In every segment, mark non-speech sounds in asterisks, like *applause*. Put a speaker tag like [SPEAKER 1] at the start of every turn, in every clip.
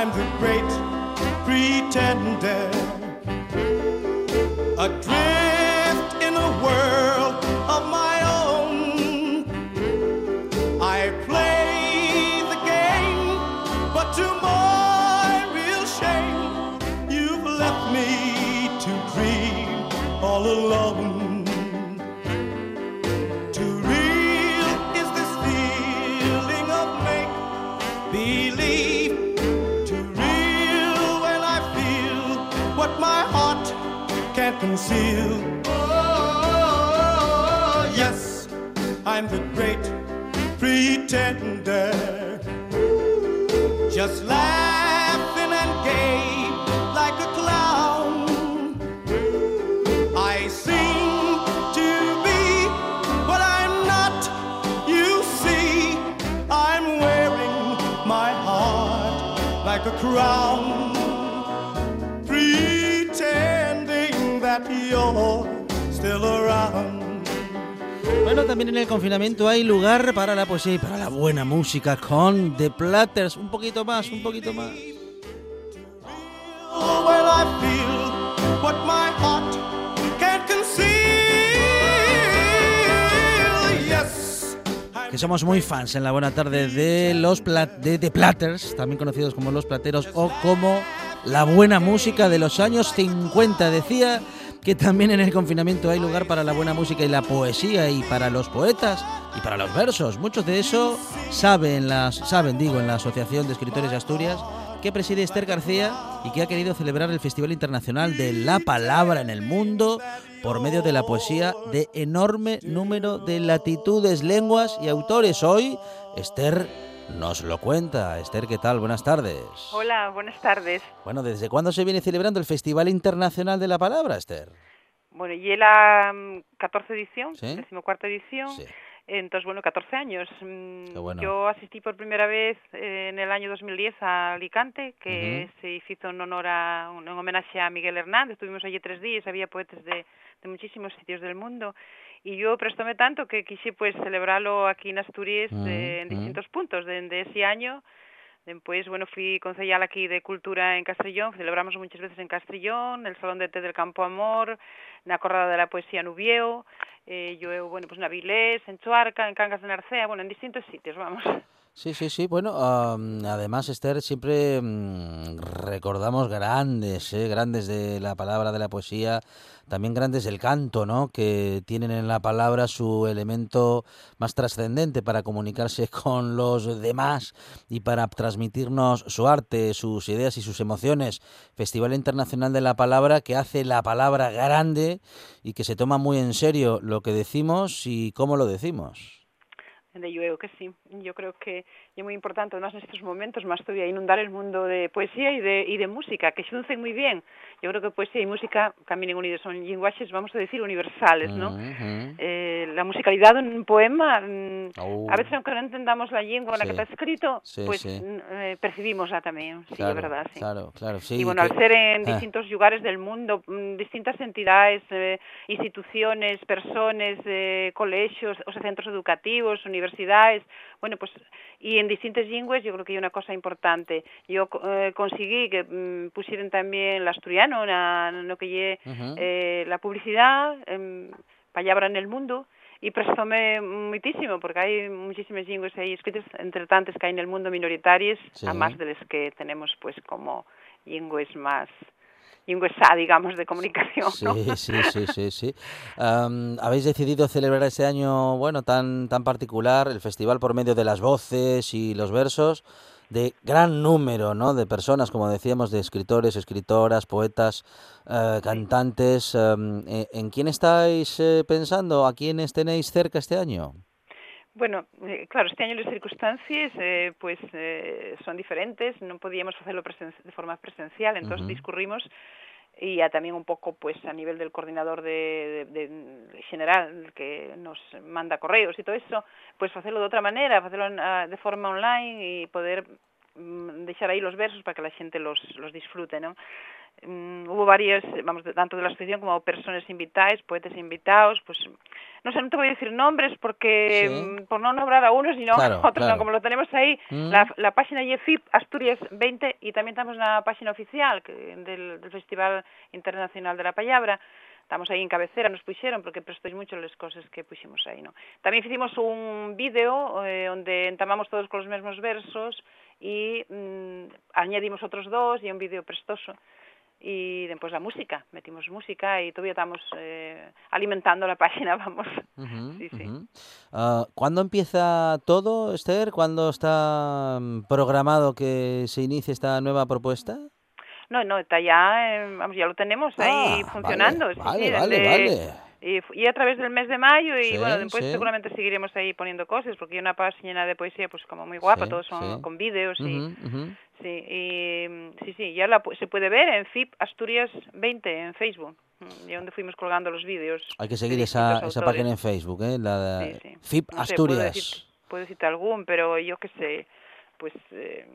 [SPEAKER 1] I'm the great pretender. Adrift conceal. Oh, yes, I'm the great pretender. Just laughing and gay like a clown. I seem to be what I'm not. You see, I'm wearing my heart like a crown,
[SPEAKER 2] Bueno, también en el confinamiento hay lugar para la poesía y para la buena música con The Platters. Un poquito más, un poquito más. Que somos muy fans en la buena tarde de los plat de The Platters, también conocidos como los plateros o como la buena música de los años 50. Decía que también en el confinamiento hay lugar para la buena música y la poesía y para los poetas y para los versos. Muchos de eso saben, las, saben digo, en la Asociación de Escritores de Asturias que preside Esther García y que ha querido celebrar el Festival Internacional de la Palabra en el mundo por medio de la poesía de enorme número de latitudes, lenguas y autores. Hoy Esther nos lo cuenta. Esther, ¿qué tal? Buenas tardes.
[SPEAKER 3] Hola, buenas tardes.
[SPEAKER 2] Bueno, ¿desde cuándo se viene celebrando el Festival Internacional de la Palabra, Esther?
[SPEAKER 3] Bueno, y la mm, 14 edición,
[SPEAKER 2] ¿Sí?
[SPEAKER 3] decimocuarta edición.
[SPEAKER 2] Sí.
[SPEAKER 3] Entonces, bueno, 14 años. Mm,
[SPEAKER 2] Qué bueno.
[SPEAKER 3] Yo asistí por primera vez eh, en el año 2010 a Alicante, que se hizo en honor a, un en homenaje a Miguel Hernández. Estuvimos allí tres días, había poetas de, de muchísimos sitios del mundo. Y yo prestóme tanto que quise pues celebrarlo aquí en Asturias
[SPEAKER 2] Mm,
[SPEAKER 3] eh, en
[SPEAKER 2] mm.
[SPEAKER 3] distintos puntos de, de ese año. Después, bueno, fui concejal aquí de Cultura en Castellón, celebramos muchas veces en Castellón, el Salón de Té del Campo Amor, na Corrada de la Poesía en Ubieu, eh, yo, bueno, pues en Avilés, en Chuarca, en Cangas de Narcea, bueno, en distintos sitios, vamos.
[SPEAKER 2] Sí, sí, sí. Bueno, am, además, Esther, siempre mm, recordamos grandes, ¿eh? grandes de la palabra, de la poesía, también grandes del canto, ¿no? Que tienen en la palabra su elemento más trascendente para comunicarse *laughs* con los demás y para transmitirnos su arte, sus ideas y sus emociones. Festival Internacional de la Palabra que hace la palabra grande y que se toma muy en serio lo que decimos y cómo lo decimos.
[SPEAKER 3] De yo creo que sí. Yo creo que es muy importante, además en estos momentos, más todavía, inundar el mundo de poesía y de, de música, que se unen muy bien. Yo creo que poesía y música caminen unidos, son lenguajes, vamos a decir, universales, ¿no?
[SPEAKER 2] Ujú.
[SPEAKER 3] Eh, la musicalidad en un poema, mm,
[SPEAKER 2] Oh.
[SPEAKER 3] a veces aunque no entendamos la lengua en la
[SPEAKER 2] Sí.
[SPEAKER 3] que está escrito,
[SPEAKER 2] Sí,
[SPEAKER 3] pues
[SPEAKER 2] sí.
[SPEAKER 3] eh, percibimosla también, sí,
[SPEAKER 2] Claro,
[SPEAKER 3] es verdad, sí.
[SPEAKER 2] Claro, claro, sí.
[SPEAKER 3] y bueno, al
[SPEAKER 2] que-
[SPEAKER 3] ser en
[SPEAKER 2] Ah.
[SPEAKER 3] distintos lugares del mundo, mm, distintas entidades, eh, instituciones, personas, eh, colegios, o sea, centros educativos, universidades, bueno, pues, y en distintas lenguas yo creo que hay una cosa importante. Yo eh, conseguí que mm, pusieran también el asturiano, na- no que lle, eh, la publicidad, em, palabra en el mundo, y prestóme muchísimo, porque hay muchísimas lenguas ahí escritas, entre tantas que hay en el mundo minoritarias,
[SPEAKER 2] Sí.
[SPEAKER 3] a más de las que tenemos pues como lenguas más, lenguas A, digamos, de comunicación,
[SPEAKER 2] Sí,
[SPEAKER 3] ¿no?
[SPEAKER 2] sí, sí, sí, sí. Habéis decidido celebrar este año, bueno, tan, tan particular, el festival por medio de las voces y los versos de gran número, ¿no? De personas, como decíamos, de escritores, escritoras, poetas, eh, cantantes. eh, ¿En quién estáis eh, pensando? ¿A quiénes tenéis cerca este año?
[SPEAKER 3] Bueno, eh, claro, este año las circunstancias eh, pues eh, son diferentes, non podíamos presen de forma presencial, entonces discurrimos y a también un poco pues a nivel del coordinador de, de, de general que nos manda correos y todo eso, pues facelo de outra maneira, facelo ah, de forma online y poder deixar aí los versos para que la xente los, los disfrute, ¿no? Mm, hubo varias, vamos, tanto de la asociación como personas invitadas, poetas invitados, pues no sé, no te voy a decir nombres porque
[SPEAKER 2] Sí.
[SPEAKER 3] mm, por no nombrar a unos y *laughs* no
[SPEAKER 2] Claro,
[SPEAKER 3] a otros,
[SPEAKER 2] claro.
[SPEAKER 3] no, como lo tenemos ahí,
[SPEAKER 2] Mm.
[SPEAKER 3] la, la página de FIP Asturias 20 y también estamos en la página oficial del, del Festival Internacional de la Palabra, estamos aí en cabecera, nos puxeron porque prestéis mucho las cosas que puximos aí, ¿no? También hicimos un vídeo eh, onde entamamos todos con los mesmos versos y mm, añadimos otros dos y un vídeo prestoso y después la música, metimos música y todavía estamos eh, alimentando la página, *laughs* vamos.
[SPEAKER 2] Ujú,
[SPEAKER 3] Sí, sí.
[SPEAKER 2] Ah, ¿Cuándo empieza todo, Esther? ¿Cuándo está mm, programado que se inicie esta nueva propuesta?
[SPEAKER 3] No, no, está ya, eh, vamos, ya lo tenemos ahí
[SPEAKER 2] Ah,
[SPEAKER 3] funcionando.
[SPEAKER 2] Vale, vale,
[SPEAKER 3] sí,
[SPEAKER 2] vale,
[SPEAKER 3] desde-
[SPEAKER 2] vale.
[SPEAKER 3] Y, y a través del mes de mayo y
[SPEAKER 2] Sí,
[SPEAKER 3] bueno, después
[SPEAKER 2] sí.
[SPEAKER 3] seguramente seguiremos ahí poniendo cosas porque hay una página de poesía pues como muy guapa,
[SPEAKER 2] Sí,
[SPEAKER 3] todos son con vídeos y sí, y mm, sí, sí, ya la, se puede ver en FIP Asturias 20 en Facebook, mm, y donde fuimos colgando los vídeos.
[SPEAKER 2] Hay que seguir esa, esa página en Facebook, ¿eh? La de. FIP
[SPEAKER 3] No sé, puedo
[SPEAKER 2] Asturias.
[SPEAKER 3] decir- puedo decirte algún, pero yo qué sé, pues, eh,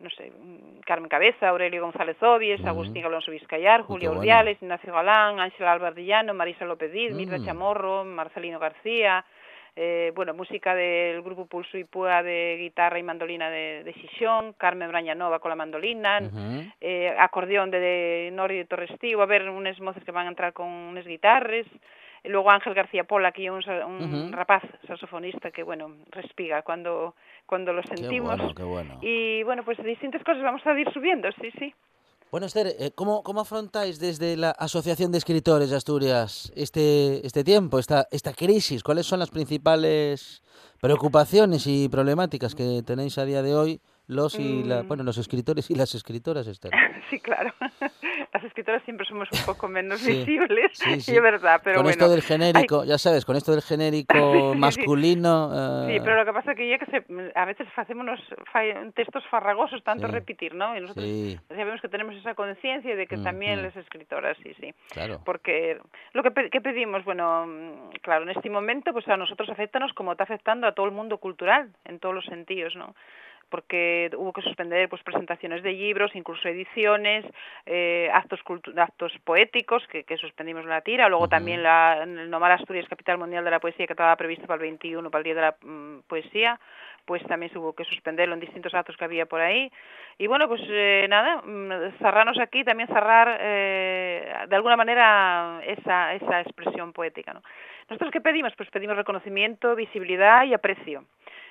[SPEAKER 3] no sé, mm, Carmen Cabeza, Aurelio González Obies. Agustín Alonso Vizcayar, Julio
[SPEAKER 2] bueno.
[SPEAKER 3] Urdiales, Ignacio Galán, Ángela Albardillano, Marisa López Diz, Mirta
[SPEAKER 2] Mm.
[SPEAKER 3] Chamorro, Marcelino García, eh, bueno, música del grupo Pulso y Púa de guitarra y mandolina de, de Xixón, Carmen Brañanova con la mandolina, eh, acordeón de, de Nori de Torrestío, a ver unes moces que van a entrar con unes guitarres, e logo Ángel García Pola, que é un, un rapaz saxofonista que, bueno, respiga cuando, cuando lo
[SPEAKER 2] Qué
[SPEAKER 3] sentimos.
[SPEAKER 2] bueno, qué bueno.
[SPEAKER 3] Y bueno, pues distintas cosas vamos a ir subiendo, sí, sí.
[SPEAKER 2] Bueno, Esther, eh, ¿cómo, ¿cómo afrontáis desde la Asociación de Escritores de Asturias este, este tiempo, esta, esta crisis? ¿Cuáles son las principales preocupaciones y problemáticas que tenéis a día de hoy los y la,
[SPEAKER 3] Mm.
[SPEAKER 2] bueno, los escritores y las escritoras, Esther? *laughs*
[SPEAKER 3] sí, claro. *laughs* Las escritoras siempre somos un poco menos
[SPEAKER 2] Sí,
[SPEAKER 3] visibles,
[SPEAKER 2] sí, *laughs* sí.
[SPEAKER 3] es verdad, pero
[SPEAKER 2] con
[SPEAKER 3] bueno.
[SPEAKER 2] esto del genérico, ya sabes, con esto del genérico masculino.
[SPEAKER 3] Sí,
[SPEAKER 2] eh,
[SPEAKER 3] pero lo que pasa que ya que se, a veces hacemos unos textos farragosos tanto repetir, ¿no? Y nosotros sabemos que tenemos esa conciencia de que
[SPEAKER 2] Mm,
[SPEAKER 3] también
[SPEAKER 2] mm.
[SPEAKER 3] las escritoras, sí, sí.
[SPEAKER 2] claro.
[SPEAKER 3] Porque lo que, pe- que pedimos, bueno, claro, en este momento, pues a nosotros afectanos como está afectando a todo el mundo cultural, en todos los sentidos, ¿no? Porque hubo que suspender pues presentaciones de libros, incluso ediciones, eh, actos actos poéticos que, que suspendimos la tira, luego también la, en el Asturias Capital Mundial de la Poesía que estaba previsto para el 21, para el Día de la mm, Poesía, pues también se hubo que suspenderlo en distintos actos que había por ahí. Y bueno, pues eh, nada, mm, cerrarnos aquí, también cerrar eh, de alguna manera esa, esa expresión poética. ¿no? ¿Nosotros qué pedimos? Pues pedimos reconocimiento, visibilidad y aprecio,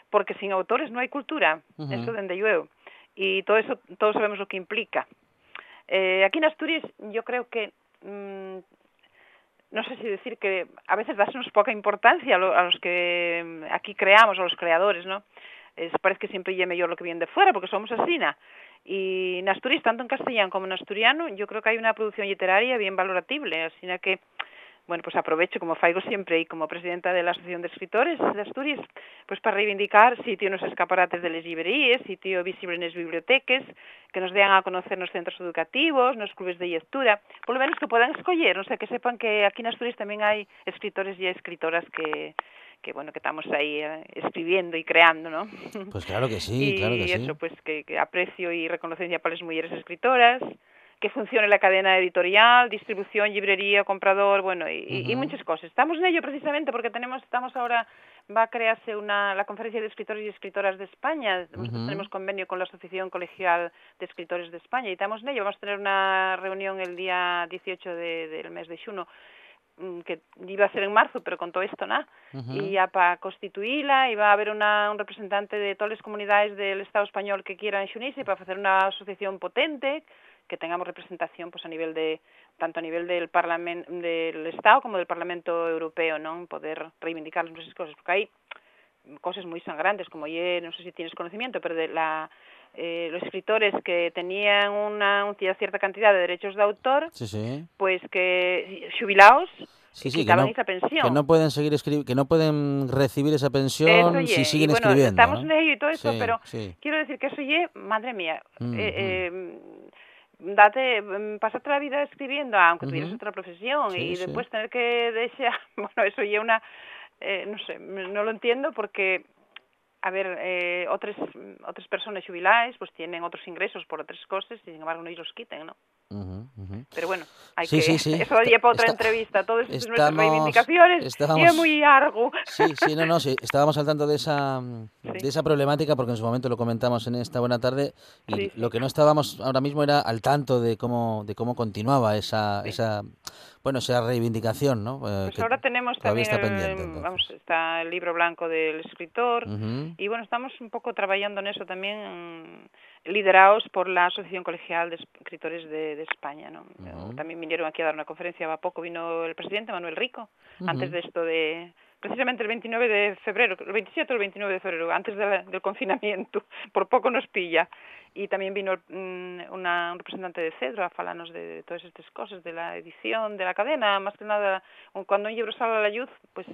[SPEAKER 3] porque sin autores no hay cultura,
[SPEAKER 2] Ujú.
[SPEAKER 3] eso desde llueve. Y todo eso, todos sabemos lo que implica. Eh, aquí en Asturias yo creo que mm, no sé si decir que a veces dásemos poca importancia a, lo, a los que mm, aquí creamos, a los creadores, ¿no? Es, parece que siempre lle mellor lo que viene de fuera, porque somos asina. Y en Asturias, tanto en castellano como en asturiano, yo creo que hay una producción literaria bien valoratible, así que bueno, pues aprovecho como faigo siempre y como presidenta de la Asociación de Escritores de Asturias, pues para reivindicar sitio nos escaparates de las librerías, sitio visible en las bibliotecas, que nos den a conocer nos centros educativos, nos clubes de lectura, por lo menos que puedan escoller, o sea, que sepan que aquí en Asturias también hay escritores y escritoras que, que bueno, que estamos ahí eh, escribiendo y creando, ¿no?
[SPEAKER 2] Pues claro que sí, *laughs*
[SPEAKER 3] y
[SPEAKER 2] claro que sí.
[SPEAKER 3] eso, pues que, que aprecio y reconocencia para las mujeres escritoras, que funcione la cadena editorial, distribución, librería, comprador, bueno, y, y- muchas cosas. Estamos en ello precisamente porque tenemos, estamos ahora, va a crearse una, la conferencia de escritores y escritoras de España.
[SPEAKER 2] Ujú.
[SPEAKER 3] tenemos convenio con la Asociación Colegial de Escritores de España y estamos en ello. Vamos a tener una reunión el día 18 de- del mes de xuno mm, que iba a ser en marzo, pero con todo esto nada. Y ya para constituirla iba a haber una, un representante de todas las comunidades del Estado español que quieran xunirse para hacer una asociación potente que tengamos representación pues a nivel de tanto a nivel del Parlamento del Estado como del Parlamento Europeo, ¿no? Poder reivindicar nuestras cosas, porque ahí cosas muy sangrantes, como ayer, no sé si tienes conocimiento, pero de la eh, los escritores que tenían una, una cierta cantidad de derechos de autor,
[SPEAKER 2] Sí, sí.
[SPEAKER 3] pues que jubilados
[SPEAKER 2] Sí, que no,
[SPEAKER 3] esa pensión.
[SPEAKER 2] que no pueden seguir que no pueden recibir esa pensión
[SPEAKER 3] Eso
[SPEAKER 2] si
[SPEAKER 3] ye,
[SPEAKER 2] siguen
[SPEAKER 3] y bueno,
[SPEAKER 2] escribiendo.
[SPEAKER 3] estamos
[SPEAKER 2] ¿no?
[SPEAKER 3] en ello y todo eso, pero
[SPEAKER 2] sí.
[SPEAKER 3] quiero decir que eso ye, madre mía,
[SPEAKER 2] Mm,
[SPEAKER 3] eh, eh, date, mm, pasarte la vida escribiendo, aunque tuvieras
[SPEAKER 2] Ujú.
[SPEAKER 3] otra profesión,
[SPEAKER 2] Sí,
[SPEAKER 3] y
[SPEAKER 2] sí.
[SPEAKER 3] después tener que *laughs* desear, bueno, eso ya una, eh, no sé, no lo entiendo porque, a ver, eh, otras, otras personas jubiladas pues tienen otros ingresos por otras cosas y sin embargo no ellos los quiten, ¿no? Pero bueno, hay
[SPEAKER 2] Sí,
[SPEAKER 3] que,
[SPEAKER 2] sí, sí. *laughs*
[SPEAKER 3] eso daría para otra
[SPEAKER 2] Está-
[SPEAKER 3] entrevista, todas estas nuestras
[SPEAKER 2] estamos-
[SPEAKER 3] reivindicaciones, y
[SPEAKER 2] estábamos-
[SPEAKER 3] es muy largo.
[SPEAKER 2] Sí, sí, no, no, sí, estábamos al tanto de esa, *laughs*
[SPEAKER 3] Sí.
[SPEAKER 2] de esa problemática porque en su momento lo comentamos en esta buena tarde y lo que no estábamos ahora mismo era al tanto de cómo, de cómo continuaba esa, esa, bueno, esa reivindicación, ¿no? Eh,
[SPEAKER 3] Pues ahora tenemos también
[SPEAKER 2] está
[SPEAKER 3] el, vamos, está el libro blanco del escritor y bueno, estamos un poco trabajando en eso también liderados por la Asociación Colegial de Escritores de, de España, ¿no? También vinieron aquí a dar una conferencia, a poco vino el presidente Manuel Rico, antes de esto de precisamente el 29 de febrero, el 27 o el 29 de febrero, antes de la- del confinamiento, *laughs* por poco nos pilla. Y también vino mm, una, un representante de Cedro a falarnos de, de todas estas cosas, de la edición, de la cadena, más que nada, cuando un libro sale a la luz, pues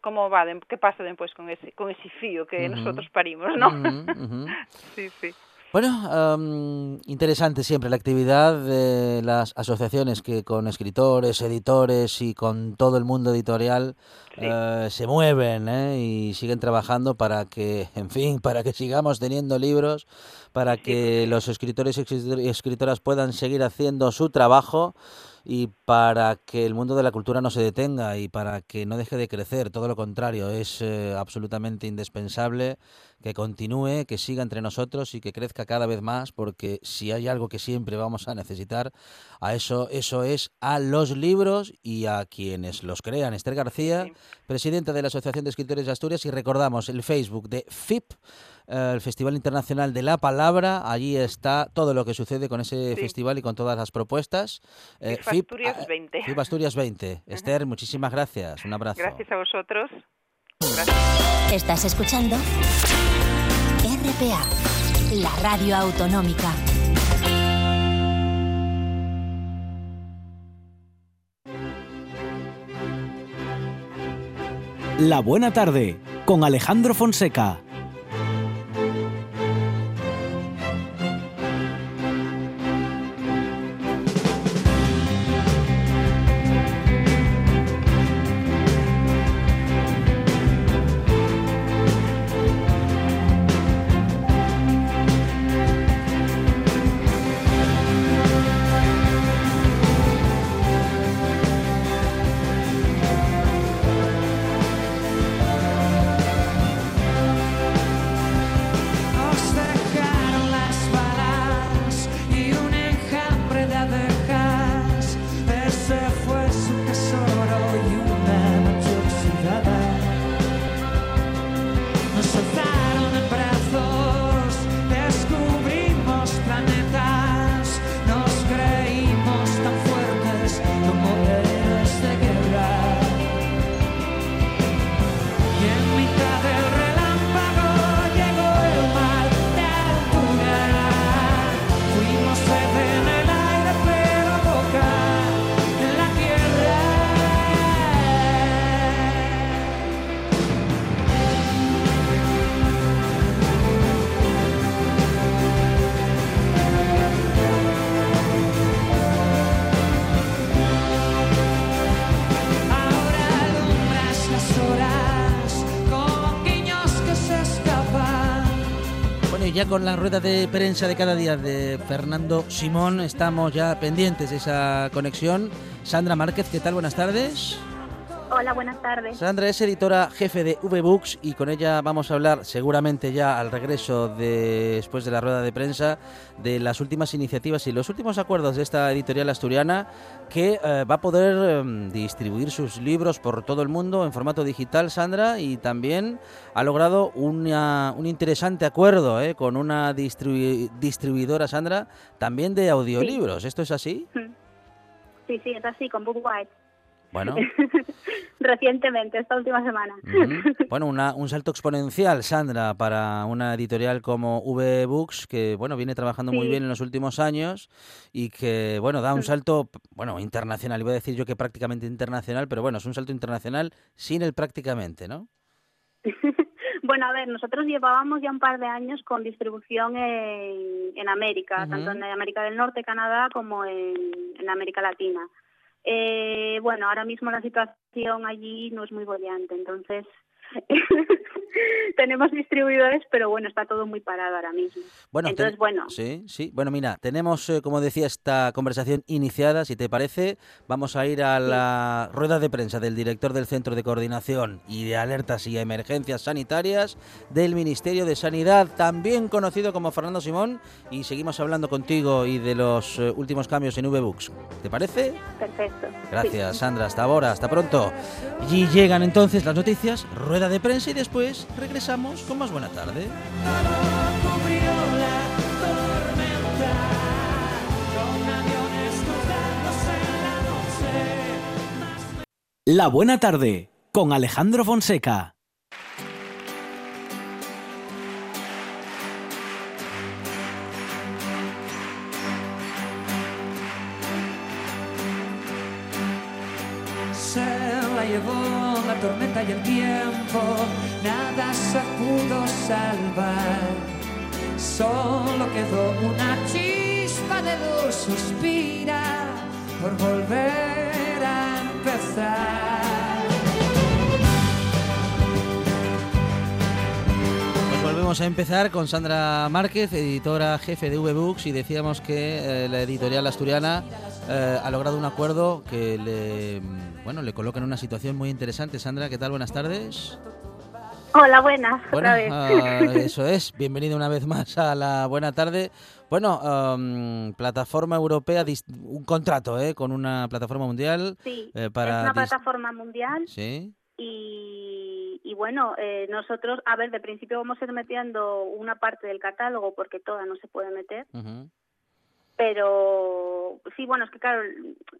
[SPEAKER 3] cómo va, qué pasa después con ese, con ese fío que nosotros parimos, ¿no? *laughs* Sí, sí.
[SPEAKER 2] Bueno, am, interesante siempre la actividad de las asociaciones que con escritores, editores y con todo el mundo editorial
[SPEAKER 3] Sí.
[SPEAKER 2] eh, se mueven ¿eh? y siguen trabajando para que, en fin, *laughs* para que sigamos teniendo libros, para
[SPEAKER 3] Sí,
[SPEAKER 2] que los escritores y escritor- y escritoras puedan seguir haciendo su trabajo y para que el mundo de la cultura no se detenga y para que no deje de crecer. Todo lo contrario, es eh, absolutamente indispensable que continúe, que siga entre nosotros y que crezca cada vez más, porque si hay algo que siempre vamos a necesitar, a eso, eso es a los libros y a quienes los crean. Esther García,
[SPEAKER 3] Sí.
[SPEAKER 2] presidenta de la Asociación de Escritores de Asturias, y recordamos el Facebook de FIP, eh, el Festival Internacional de la Palabra. Allí está todo lo que sucede con ese
[SPEAKER 3] Sí.
[SPEAKER 2] festival y con todas las propuestas. Eh,
[SPEAKER 3] FIP Asturias
[SPEAKER 2] ah,
[SPEAKER 3] 20.
[SPEAKER 2] FIP Asturias 20. Esther, muchísimas gracias. Un abrazo.
[SPEAKER 3] Gracias a vosotros. Gracias.
[SPEAKER 4] Estás escuchando RPA, la radio autonómica.
[SPEAKER 5] La Buena Tarde con Alejandro Fonseca.
[SPEAKER 2] Ya con la rueda de prensa de cada día de Fernando Simón, estamos ya pendientes de esa conexión. Sandra Márquez, ¿qué tal? Buenas tardes.
[SPEAKER 6] Hola, buenas tardes.
[SPEAKER 2] Sandra es editora jefe de V-Books y con ella vamos a hablar seguramente ya al regreso de, después de la rueda de prensa de las últimas iniciativas y los últimos acuerdos de esta editorial asturiana que eh, va a poder em, distribuir sus libros por todo el mundo en formato digital, Sandra, y también ha logrado una- un interesante acuerdo eh, con una distribu- distribuidora, Sandra, también de audiolibros. ¿Esto es así?
[SPEAKER 6] Sí, sí, es así, con Book White.
[SPEAKER 2] Bueno. *laughs*
[SPEAKER 6] Recientemente, esta última semana. *laughs*
[SPEAKER 2] Bueno, una- un salto exponencial, Sandra, para una editorial como V Books, que bueno, viene trabajando muy bien en los últimos años y que bueno, da un salto, p- bueno, internacional. Iba a decir yo que prácticamente internacional, pero bueno, es un salto internacional sin el prácticamente, ¿no? *laughs*
[SPEAKER 6] Bueno, a ver, nosotros llevábamos ya un par de años con distribución en, en América, tanto en América del Norte, Canadá, como en, en América Latina. Eh, bueno, ahora mismo la situación allí no es muy bollante, entonces *laughs* tenemos distribuidores, pero bueno, está todo muy parado ahora mismo.
[SPEAKER 2] Bueno,
[SPEAKER 6] entonces,
[SPEAKER 2] ten-
[SPEAKER 6] bueno,
[SPEAKER 2] Sí, sí. Bueno, mira, tenemos, eh, como decía, esta conversación iniciada. Si te parece, vamos a ir a la rueda de prensa del director del Centro de Coordinación y de Alertas y Emergencias Sanitarias del Ministerio de Sanidad, también conocido como Fernando Simón, y seguimos hablando contigo y de los eh, últimos cambios en V-Books. ¿Te parece?
[SPEAKER 6] perfecto.
[SPEAKER 2] Gracias, Sandra. Hasta ahora, hasta pronto. Y llegan entonces las noticias, rueda de prensa y después regresamos con más buena tarde.
[SPEAKER 7] La
[SPEAKER 5] buena tarde con Alejandro Fonseca.
[SPEAKER 7] Quedó una chispa de luz, suspira por volver a empezar.
[SPEAKER 2] Pues volvemos a empezar con Sandra Márquez, editora jefe de V-Books, y decíamos que eh, la editorial asturiana eh, ha logrado un acuerdo que le, mm, bueno, le coloca en una situación muy interesante. Sandra, ¿qué tal? Buenas tardes.
[SPEAKER 6] Hola, buenas,
[SPEAKER 2] Bueno,
[SPEAKER 6] otra vez.
[SPEAKER 2] ah, eso *laughs* es. Bienvenido una vez más a la buena tarde. Bueno, am, plataforma europea, un contrato ¿eh? con una plataforma mundial
[SPEAKER 6] sí,
[SPEAKER 2] eh, para
[SPEAKER 6] es una plataforma mundial
[SPEAKER 2] Sí.
[SPEAKER 6] y, y bueno, eh, nosotros, a ver, de principio vamos a ir metiendo una parte del catálogo porque toda no se puede meter, pero sí, bueno, es que claro,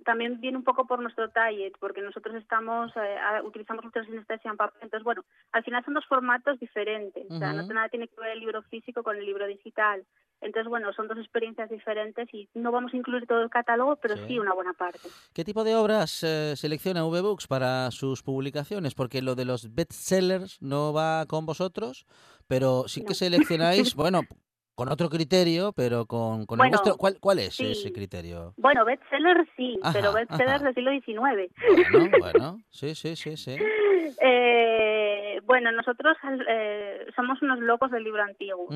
[SPEAKER 6] también viene un poco por nuestro target, porque nosotros estamos, eh, utilizamos mucha sinestesia en papel, entonces bueno, al final son dos formatos diferentes, o sea, no nada tiene que ver el libro físico con el libro digital, entonces bueno, son dos experiencias diferentes y no vamos a incluir todo el catálogo, pero
[SPEAKER 2] Sí.
[SPEAKER 6] sí, una buena parte.
[SPEAKER 2] ¿Qué tipo de obras eh, selecciona V-Books para sus publicaciones? Porque lo de los bestsellers no va con vosotros, pero sí que seleccionáis, *laughs* bueno, con otro criterio, pero con, con el
[SPEAKER 6] Bueno,
[SPEAKER 2] vuestro. ¿Cuál, cuál es
[SPEAKER 6] sí.
[SPEAKER 2] ese criterio?
[SPEAKER 6] Bueno, bestseller sí, pero
[SPEAKER 2] Ajá,
[SPEAKER 6] bestsellers
[SPEAKER 2] ajá.
[SPEAKER 6] del siglo XIX.
[SPEAKER 2] Bueno, *laughs* bueno, sí, sí, sí, sí.
[SPEAKER 6] Eh, bueno, nosotros eh, somos unos locos del libro antiguo.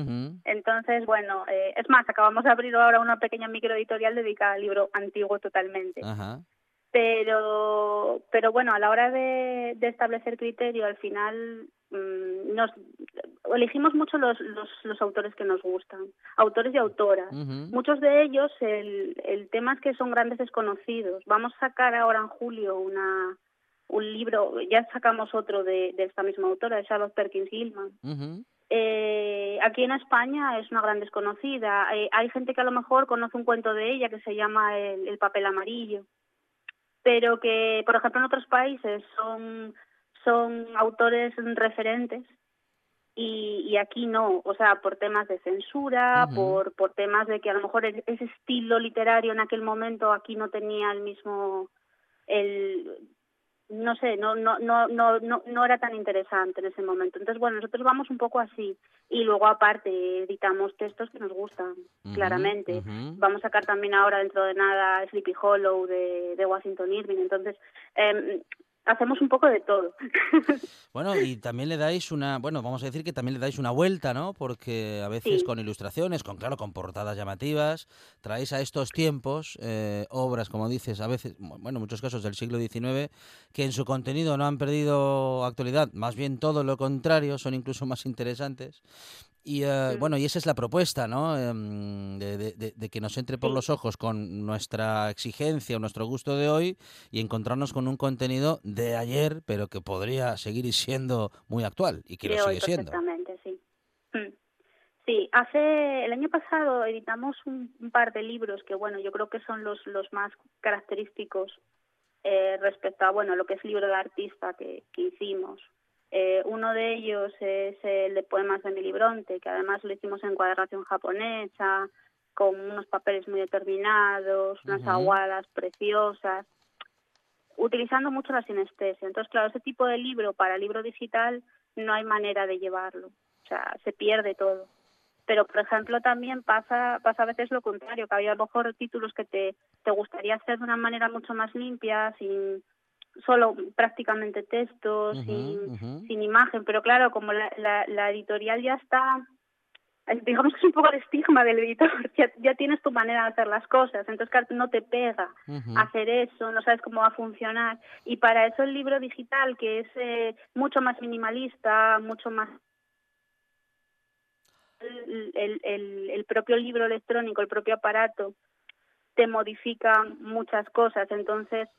[SPEAKER 6] Entonces, bueno, eh, es más, acabamos de abrir ahora una pequeña microeditorial dedicada al libro antiguo totalmente.
[SPEAKER 2] Ajá.
[SPEAKER 6] Pero, pero bueno, a la hora de, de establecer criterio, al final mm, nos elegimos mucho los, los, los autores que nos gustan, autores y autoras. Muchos de ellos, el, el tema es que son grandes desconocidos. Vamos a sacar ahora en julio una un libro, ya sacamos otro de, de esta misma autora, de Charlotte Perkins Gilman. Eh, aquí en España es una gran desconocida. Eh, hay gente que a lo mejor conoce un cuento de ella que se llama El, el papel amarillo, pero que, por ejemplo, en otros países son, son autores referentes y, y aquí no, o sea, por temas de censura, por, por temas de que a lo mejor e- ese estilo literario en aquel momento aquí no tenía el mismo, el no sé, no, no, no, no, no, no era tan interesante en ese momento. Entonces, bueno, nosotros vamos un poco así. Y luego, aparte, editamos textos que nos gustan, claramente. Vamos a sacar también ahora, dentro de nada, Sleepy Hollow de, de Washington Irving. Entonces, em, hacemos un poco de todo. *laughs*
[SPEAKER 2] Bueno, y también le dais una, bueno, vamos a decir que también le dais una vuelta, ¿no? Porque a veces
[SPEAKER 6] Sí.
[SPEAKER 2] con ilustraciones, con claro, con portadas llamativas, traéis a estos tiempos eh, obras, como dices, a veces, bueno, en muchos casos del siglo XIX, que en su contenido no han perdido actualidad, más bien todo lo contrario, son incluso más interesantes. Y eh, bueno, y esa es la propuesta, ¿no? Em, de, de- de- de que nos entre por los ojos con nuestra exigencia o nuestro gusto de hoy y encontrarnos con un contenido de ayer, pero que podría seguir siendo muy actual y que
[SPEAKER 6] de
[SPEAKER 2] lo
[SPEAKER 6] hoy
[SPEAKER 2] sigue siendo.
[SPEAKER 6] perfectamente, sí. Mm. Sí, hace el año pasado editamos un, un par de libros que, bueno, yo creo que son los, los más característicos eh, respecto a bueno lo que es libro de artista que, que hicimos. Eh, uno de ellos es el de poemas de Emily Bronte, que además lo hicimos en cuadración japonesa, con unos papeles muy determinados, unas aguadas preciosas, utilizando mucho la sinestesia. Entonces, claro, ese tipo de libro para libro digital no hay manera de llevarlo, o sea, se pierde todo. Pero, por ejemplo, también pasa, pasa a veces lo contrario, que había a lo mejor títulos que te, te gustaría hacer de una manera mucho más limpia, sin solo prácticamente textos, sin, imagen, pero claro, como la, la, la editorial ya está, digamos que *laughs* es un poco el estigma del editor, *laughs* ya, ya tienes tu manera de hacer las cosas, entonces claro, no te pega hacer eso, no sabes cómo va a funcionar, y para eso el libro digital, que es eh, mucho más minimalista, mucho más el, el, el propio libro electrónico, el propio aparato, te modifica muchas cosas. Entonces,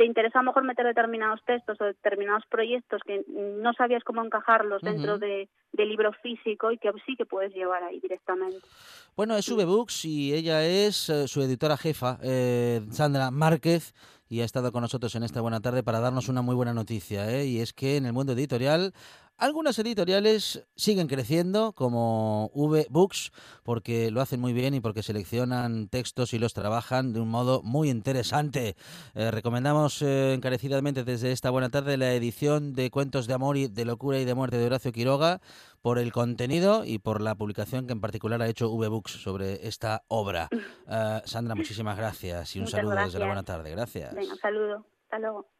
[SPEAKER 6] te interesa a lo mejor meter determinados textos o determinados proyectos que no sabías cómo encajarlos dentro de, libro físico y que sí que puedes llevar ahí directamente.
[SPEAKER 2] Bueno, es V-Books y ella es eh, su editora jefa, eh, Sandra Márquez, y ha estado con nosotros en esta buena tarde para darnos una muy buena noticia. ¿eh? Y es que en el mundo editorial, algunas editoriales siguen creciendo, como V-Books, porque lo hacen muy bien y porque seleccionan textos y los trabajan de un modo muy interesante. Eh, recomendamos eh, encarecidamente desde esta buena tarde la edición de Cuentos de Amor y de Locura y de Muerte de Horacio Quiroga por el contenido y por la publicación que en particular ha hecho V-Books sobre esta obra. *clears throat* Eh, Sandra, muchísimas gracias y un
[SPEAKER 6] Muchas
[SPEAKER 2] saludo desde la buena tarde. Gracias.
[SPEAKER 6] Venga, un saludo. Hasta luego.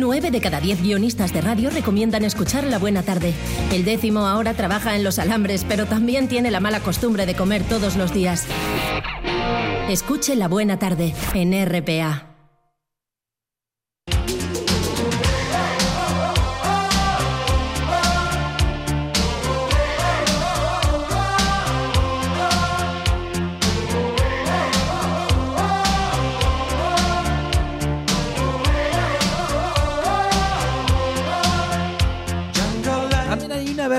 [SPEAKER 4] Nueve de cada diez guionistas de radio recomiendan escuchar La Buena Tarde. El décimo ahora trabaja en los alambres, pero también tiene la mala costumbre de comer todos los días. Escuche La Buena Tarde en RPA.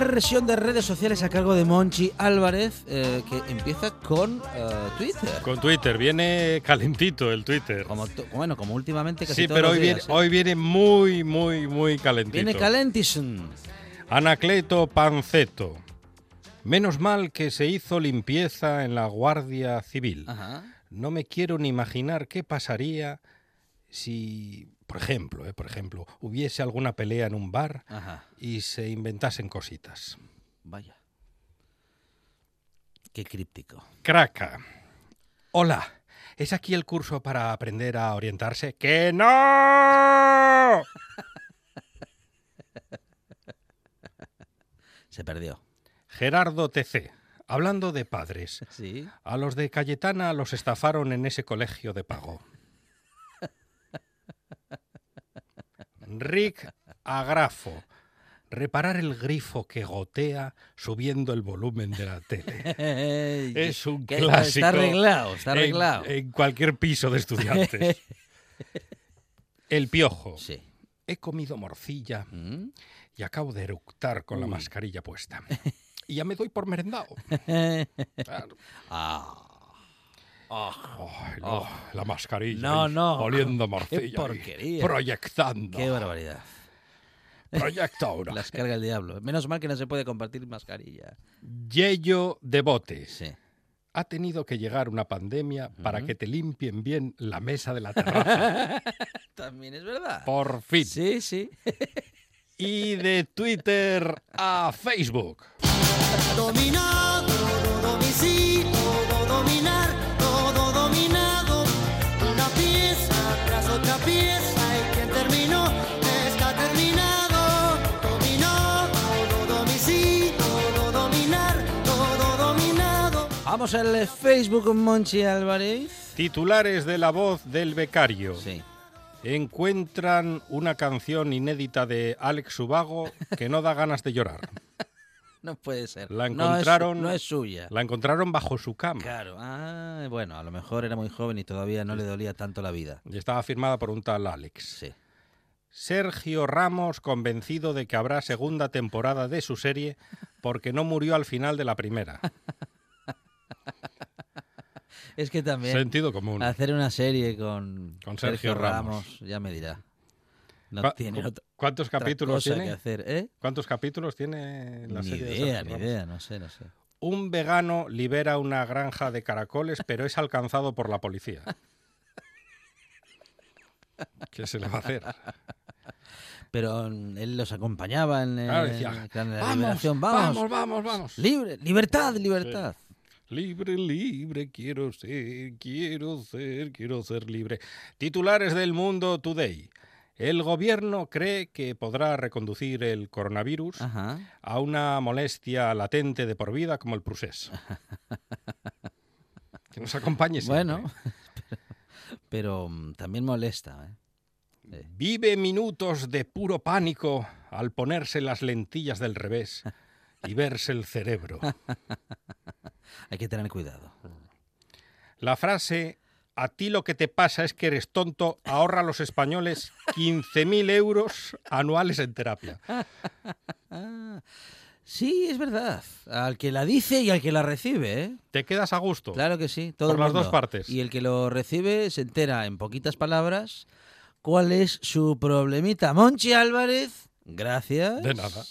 [SPEAKER 2] Versión de redes sociales a cargo de Monchi Álvarez eh, que empieza con eh, Twitter.
[SPEAKER 8] Con Twitter, viene calentito el Twitter.
[SPEAKER 2] Como bueno, como últimamente casi
[SPEAKER 8] Sí,
[SPEAKER 2] todos
[SPEAKER 8] pero
[SPEAKER 2] los
[SPEAKER 8] hoy viene,
[SPEAKER 2] días, ¿eh?
[SPEAKER 8] hoy viene muy, muy, muy calentito.
[SPEAKER 2] Viene Calentison.
[SPEAKER 8] Anacleto Panceto. Menos mal que se hizo limpieza en la Guardia Civil.
[SPEAKER 2] Ajá.
[SPEAKER 8] No me quiero ni imaginar qué pasaría si, por ejemplo, eh, por ejemplo, hubiese alguna pelea en un bar
[SPEAKER 2] Ajá.
[SPEAKER 8] y se inventasen cositas.
[SPEAKER 2] Vaya. Qué críptico.
[SPEAKER 8] Craca. Hola. ¿Es aquí el curso para aprender a orientarse? ¡Que no! *laughs*
[SPEAKER 2] Se perdió.
[SPEAKER 8] Gerardo TC. Hablando de padres. *laughs*
[SPEAKER 2] Sí.
[SPEAKER 8] A los de Cayetana los estafaron en ese colegio de pago. Rick Agrafo. Reparar el grifo que gotea subiendo el volumen de la tele. *laughs* Es un clásico.
[SPEAKER 2] Está arreglado, está
[SPEAKER 8] en-
[SPEAKER 2] arreglado.
[SPEAKER 8] En, cualquier piso de estudiantes. *laughs* El piojo.
[SPEAKER 2] Sí.
[SPEAKER 8] He comido morcilla
[SPEAKER 2] ¿Mm?
[SPEAKER 8] y acabo de eructar con la mascarilla puesta. *laughs* Y ya me doy por merendado. Claro.
[SPEAKER 2] Ah.
[SPEAKER 8] No, la mascarilla.
[SPEAKER 2] No,
[SPEAKER 8] ahí,
[SPEAKER 2] no.
[SPEAKER 8] Oliendo
[SPEAKER 2] Qué
[SPEAKER 8] morcilla. ahí,
[SPEAKER 2] porquería.
[SPEAKER 8] Proyectando.
[SPEAKER 2] Qué barbaridad.
[SPEAKER 8] Proyecta ahora.
[SPEAKER 2] Las carga el diablo. Menos mal que no se puede compartir mascarilla.
[SPEAKER 8] Yello de botes.
[SPEAKER 2] Sí.
[SPEAKER 8] Ha tenido que llegar una pandemia para que te limpien bien la mesa de la terraza. *laughs*
[SPEAKER 2] También es verdad.
[SPEAKER 8] Por fin.
[SPEAKER 2] Sí, sí.
[SPEAKER 8] Y de Twitter a Facebook.
[SPEAKER 7] Domicilio, todo dominar,
[SPEAKER 2] Vamos al Facebook Monchi Álvarez.
[SPEAKER 8] Titulares de la voz del becario.
[SPEAKER 2] Sí.
[SPEAKER 8] Encuentran una canción inédita de Alex Subago que no da ganas de llorar. *laughs*
[SPEAKER 2] No puede ser.
[SPEAKER 8] La
[SPEAKER 2] No es-
[SPEAKER 8] encontraron,
[SPEAKER 2] no es suya.
[SPEAKER 8] La encontraron bajo su cama.
[SPEAKER 2] Claro, ah, bueno, a lo mejor era muy joven y todavía no le dolía tanto la vida.
[SPEAKER 8] Y estaba firmada por un tal Alex.
[SPEAKER 2] Sí.
[SPEAKER 8] Sergio Ramos convencido de que habrá segunda temporada de su serie porque no murió al final de la primera. *laughs*
[SPEAKER 2] Es que también
[SPEAKER 8] Sentido común.
[SPEAKER 2] hacer una serie con,
[SPEAKER 8] Con Sergio Ramos.
[SPEAKER 2] ya me dirá. No
[SPEAKER 8] ¿Cu-
[SPEAKER 2] tiene
[SPEAKER 8] cu-
[SPEAKER 2] otra-
[SPEAKER 8] ¿Cuántos capítulos tiene?
[SPEAKER 2] que hacer, ¿eh?
[SPEAKER 8] ¿Cuántos capítulos tiene la
[SPEAKER 2] Ni
[SPEAKER 8] serie de
[SPEAKER 2] idea,
[SPEAKER 8] Sergio
[SPEAKER 2] ni idea, no sé, no sé.
[SPEAKER 8] Un vegano libera una granja de caracoles, pero es alcanzado por la policía. *laughs* ¿Qué se le va a hacer?
[SPEAKER 2] Pero mm, él los acompañaba en,
[SPEAKER 8] Claro,
[SPEAKER 2] en- la
[SPEAKER 8] "Vamos,
[SPEAKER 2] liberación.
[SPEAKER 8] vamos,
[SPEAKER 2] Vamos,
[SPEAKER 8] vamos, vamos".
[SPEAKER 2] Libre, libertad, libertad.
[SPEAKER 8] Libre, libre, quiero ser, quiero ser, quiero ser libre. Titulares del Mundo Today. El gobierno cree que podrá reconducir el coronavirus
[SPEAKER 2] Ajá.
[SPEAKER 8] a una molestia latente de por vida como el prusés. *laughs* Que nos acompañe siempre.
[SPEAKER 2] Bueno, pero, *laughs* pero, mm, también molesta. ¿eh?
[SPEAKER 8] Vive minutos de puro pánico al ponerse las lentillas del revés y verse el cerebro. *laughs*
[SPEAKER 2] Hay que tener cuidado.
[SPEAKER 8] La frase a ti lo que te pasa es que eres tonto ahorra a los españoles 15.000 euros anuales en terapia. *laughs*
[SPEAKER 2] Sí, es verdad. Al que la dice y al que la recibe, ¿eh?
[SPEAKER 8] ¿Te quedas a gusto?
[SPEAKER 2] Claro que sí, todo
[SPEAKER 8] Por
[SPEAKER 2] el
[SPEAKER 8] las dos partes.
[SPEAKER 2] Y el que lo recibe se entera en poquitas palabras cuál es su problemita. Monchi Álvarez, gracias.
[SPEAKER 8] De nada.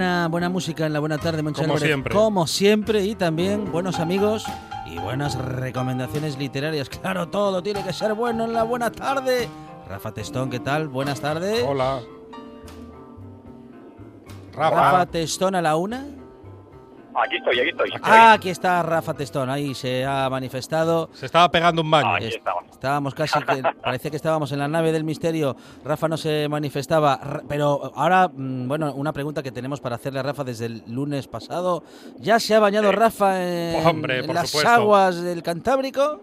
[SPEAKER 2] Buena, buena, música en la buena tarde,
[SPEAKER 8] Como
[SPEAKER 2] Álvarez.
[SPEAKER 8] siempre.
[SPEAKER 2] Como siempre, y también buenos amigos y buenas recomendaciones literarias. Claro, todo tiene que ser bueno en la buena tarde. Rafa Testón, ¿qué tal? Buenas tardes.
[SPEAKER 8] Hola.
[SPEAKER 2] Rafa
[SPEAKER 8] Rafa.
[SPEAKER 2] Testón a la una.
[SPEAKER 9] Aquí estoy, aquí estoy.
[SPEAKER 2] Ah, aquí está Rafa Testón, ahí se ha manifestado.
[SPEAKER 8] Se estaba pegando un baño.
[SPEAKER 9] Aquí.
[SPEAKER 2] Estábamos casi que *laughs* parecía que estábamos en la nave del misterio. Rafa no se manifestaba, pero ahora, mm, bueno, una pregunta que tenemos para hacerle a Rafa desde el lunes pasado. ¿Ya se ha bañado Rafa en, *laughs*
[SPEAKER 8] Hombre,
[SPEAKER 2] en las
[SPEAKER 8] supuesto.
[SPEAKER 2] aguas del Cantábrico?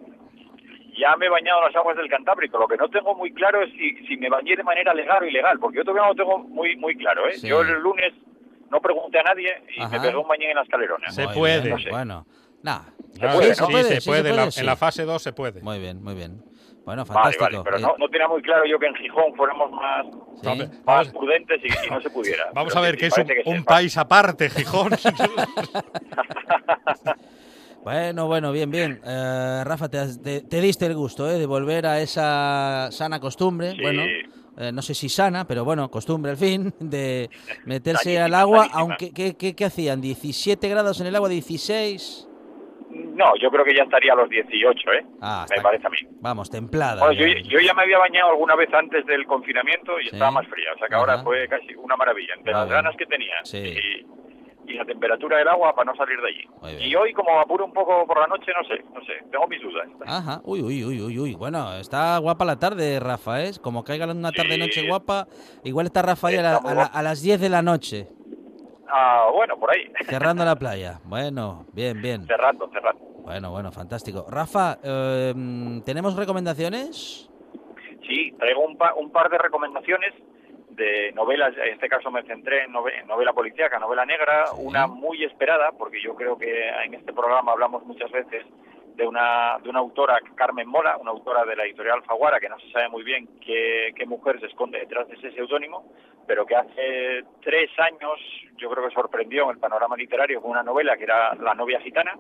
[SPEAKER 9] Ya me he bañado en las aguas del Cantábrico. Lo que no tengo muy claro es si, si me bañé de manera legal o ilegal, porque yo todavía no lo tengo muy muy claro. ¿eh?
[SPEAKER 2] Sí.
[SPEAKER 9] Yo el lunes no pregunté a nadie y
[SPEAKER 2] Ajá.
[SPEAKER 9] me pegué un bañín en la escalerona.
[SPEAKER 8] Se puede.
[SPEAKER 2] bien,
[SPEAKER 9] No sé.
[SPEAKER 2] Bueno, nada.
[SPEAKER 8] Ah,
[SPEAKER 9] puede,
[SPEAKER 8] sí,
[SPEAKER 9] ¿no?
[SPEAKER 8] sí,
[SPEAKER 2] puede,
[SPEAKER 8] se
[SPEAKER 2] sí
[SPEAKER 8] puede.
[SPEAKER 2] se
[SPEAKER 8] En la-
[SPEAKER 2] puede, sí.
[SPEAKER 8] En la fase 2 se puede.
[SPEAKER 2] Muy bien, muy bien. Bueno, fantástico.
[SPEAKER 9] vale, pero
[SPEAKER 2] Eh,
[SPEAKER 9] no, no tenía muy claro yo que en Gijón fuéramos más, más prudentes y, y no se pudiera. *laughs*
[SPEAKER 8] vamos
[SPEAKER 9] Pero
[SPEAKER 8] a ver que es un,
[SPEAKER 9] que
[SPEAKER 8] país aparte, Gijón. *laughs* *laughs*
[SPEAKER 2] Bueno, bueno, bien, bien. Eh, Rafa, te, has- te- te diste el gusto ¿eh? de volver a esa sana costumbre.
[SPEAKER 9] Sí.
[SPEAKER 2] Bueno, eh, no sé si sana, pero bueno, costumbre al fin, *laughs* de meterse al agua. Aunque, ¿qué, qué, qué hacían? ¿17 grados en el agua? ¿16?
[SPEAKER 9] No, yo creo que ya estaría a los 18, ¿eh?
[SPEAKER 2] Ah,
[SPEAKER 9] me parece a mí.
[SPEAKER 2] Vamos, templada.
[SPEAKER 9] Bueno, yo,
[SPEAKER 2] ya.
[SPEAKER 9] yo ya me había bañado alguna vez antes del confinamiento y
[SPEAKER 2] Sí.
[SPEAKER 9] estaba más fría, o sea que
[SPEAKER 2] Ajá.
[SPEAKER 9] ahora fue casi una maravilla. Entre las ganas que tenía
[SPEAKER 2] Sí.
[SPEAKER 9] y, y la temperatura del agua para no salir de allí. Y hoy, como apuro un poco por la noche, no sé, no sé, tengo mis dudas.
[SPEAKER 2] Ajá, uy, uy, uy, uy, uy. Bueno, está guapa la tarde, Rafa, ¿eh? Como caiga una tarde-noche
[SPEAKER 9] Sí.
[SPEAKER 2] guapa, igual está Rafa ahí a, la- a la- a las 10 de la noche,
[SPEAKER 9] Ah, bueno, por ahí.
[SPEAKER 2] cerrando la *laughs* playa. Bueno, bien, bien.
[SPEAKER 9] cerrando, cerrando.
[SPEAKER 2] Bueno, bueno, fantástico. Rafa, eh, ¿tenemos recomendaciones?
[SPEAKER 9] Sí, traigo un, pa- un par de recomendaciones de novelas, en este caso me centré en, nove- en novela policíaca, novela negra,
[SPEAKER 2] Sí.
[SPEAKER 9] una muy esperada, porque yo creo que en este programa hablamos muchas veces de una, de una autora, Carmen Mola, una autora de la editorial Faguara, que no se sabe muy bien qué, qué mujer se esconde detrás de ese seudónimo, pero que hace tres años yo creo que sorprendió en el panorama literario con una novela que era La novia gitana,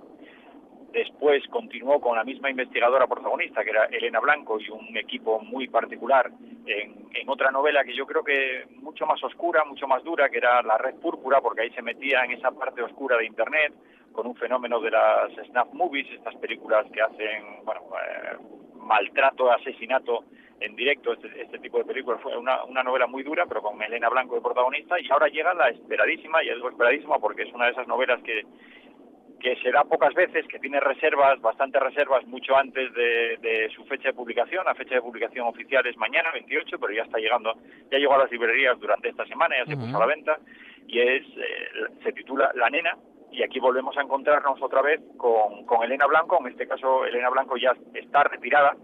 [SPEAKER 9] Después continuó con la misma investigadora protagonista, que era Elena Blanco, y un equipo muy particular en, en otra novela que yo creo que mucho más oscura, mucho más dura, que era La Red Púrpura, porque ahí se metía en esa parte oscura de Internet, con un fenómeno de las snuff movies, estas películas que hacen, bueno, eh, maltrato, asesinato en directo, este, este tipo de películas. Fue una, una novela muy dura, pero con Elena Blanco de protagonista, y ahora llega la esperadísima, y digo esperadísima porque es una de esas novelas que que se da pocas veces, que tiene reservas, bastantes reservas, mucho antes de, de su fecha de publicación. La fecha de publicación oficial es mañana, 28, pero ya está llegando, ya llegó a las librerías durante esta semana, ya se puso a la venta, y es eh, se titula La Nena, y aquí volvemos a encontrarnos otra vez con, con Elena Blanco, en este caso Elena Blanco ya está retirada,